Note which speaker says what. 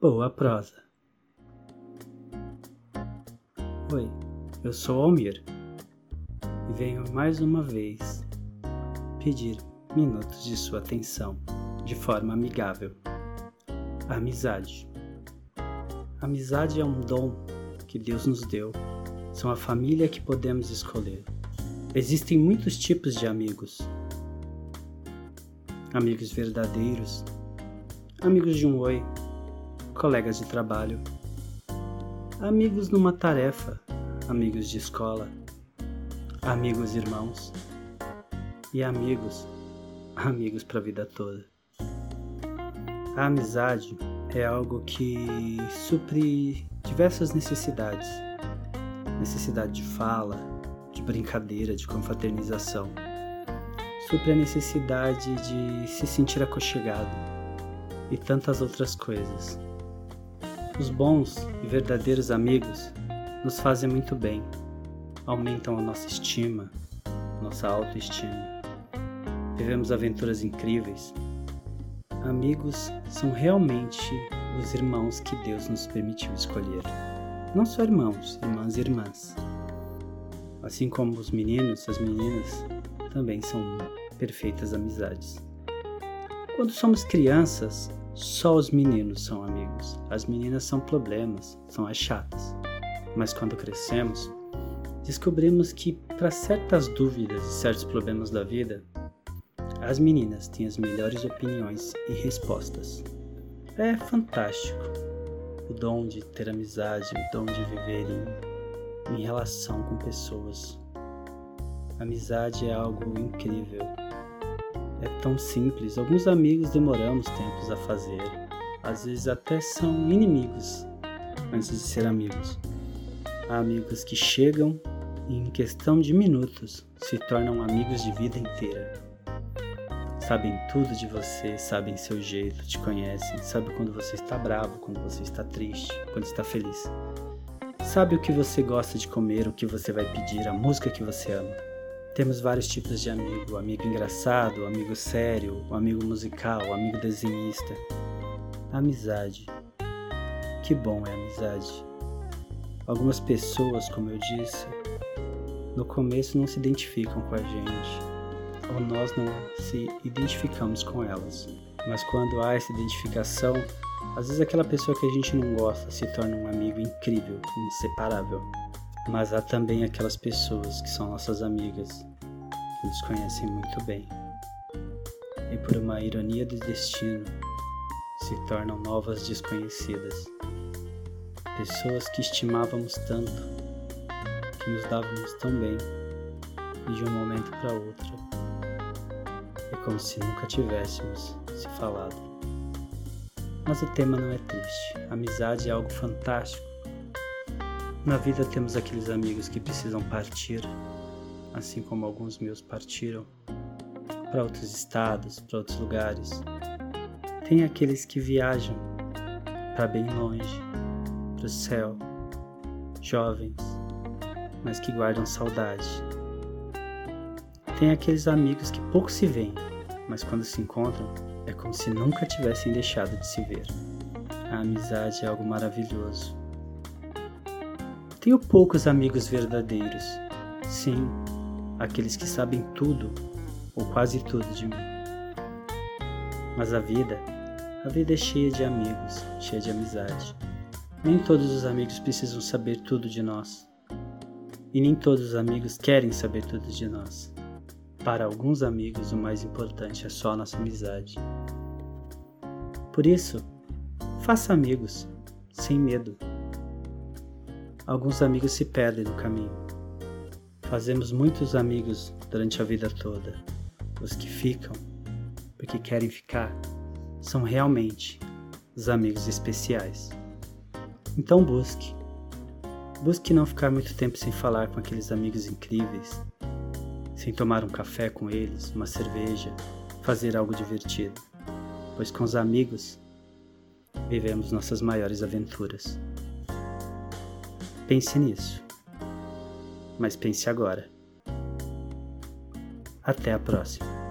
Speaker 1: Boa prosa. Oi, eu sou Almir e venho mais uma vez pedir minutos de sua atenção de forma amigável. amizade. amizade é um dom que Deus nos deu, são a família que podemos escolher. Existem muitos tipos de amigos. Amigos verdadeiros, amigos de um oi, colegas de trabalho, amigos numa tarefa, amigos de escola, amigos irmãos e amigos, amigos para a vida toda. A amizade é algo que supre diversas necessidades. Necessidade de fala, de brincadeira, de confraternização. Supre a necessidade de se sentir aconchegado e tantas outras coisas. Os bons e verdadeiros amigos nos fazem muito bem, aumentam a nossa estima, nossa autoestima. Vivemos aventuras incríveis. Amigos são realmente os irmãos que Deus nos permitiu escolher. Não só irmãos, irmãs e irmãs. Assim como os meninos, as meninas também são perfeitas amizades. Quando somos crianças, só os meninos são amigos, as meninas são problemas, são as chatas. Mas quando crescemos, descobrimos que para certas dúvidas e certos problemas da vida, as meninas têm as melhores opiniões e respostas. É fantástico o dom de ter amizade, o dom de viver em, em relação com pessoas. Amizade é algo incrível é tão simples. Alguns amigos demoramos tempos a fazer. Às vezes até são inimigos antes de ser amigos. Há amigos que chegam e em questão de minutos se tornam amigos de vida inteira. Sabem tudo de você, sabem seu jeito, te conhecem, sabem quando você está bravo, quando você está triste, quando está feliz. Sabe o que você gosta de comer, o que você vai pedir, a música que você ama. Temos vários tipos de amigo: amigo engraçado, amigo sério, amigo musical, amigo desenhista. Amizade. Que bom é amizade. Algumas pessoas, como eu disse, no começo não se identificam com a gente, ou nós não se identificamos com elas. Mas quando há essa identificação, às vezes aquela pessoa que a gente não gosta se torna um amigo incrível, inseparável. Mas há também aquelas pessoas que são nossas amigas, que nos conhecem muito bem, e por uma ironia do destino se tornam novas desconhecidas. Pessoas que estimávamos tanto, que nos dávamos tão bem, e de um momento para outro é como se nunca tivéssemos se falado. Mas o tema não é triste. Amizade é algo fantástico na vida temos aqueles amigos que precisam partir, assim como alguns meus partiram para outros estados, para outros lugares. Tem aqueles que viajam para bem longe, para o céu, jovens, mas que guardam saudade. Tem aqueles amigos que pouco se veem, mas quando se encontram é como se nunca tivessem deixado de se ver. A amizade é algo maravilhoso tenho poucos amigos verdadeiros. Sim, aqueles que sabem tudo, ou quase tudo de mim. Mas a vida, a vida é cheia de amigos, cheia de amizade. Nem todos os amigos precisam saber tudo de nós. E nem todos os amigos querem saber tudo de nós. Para alguns amigos, o mais importante é só a nossa amizade. Por isso, faça amigos, sem medo. Alguns amigos se perdem no caminho. Fazemos muitos amigos durante a vida toda. Os que ficam, porque querem ficar, são realmente os amigos especiais. Então busque. Busque não ficar muito tempo sem falar com aqueles amigos incríveis, sem tomar um café com eles, uma cerveja, fazer algo divertido, pois com os amigos vivemos nossas maiores aventuras. Pense nisso. Mas pense agora. Até a próxima.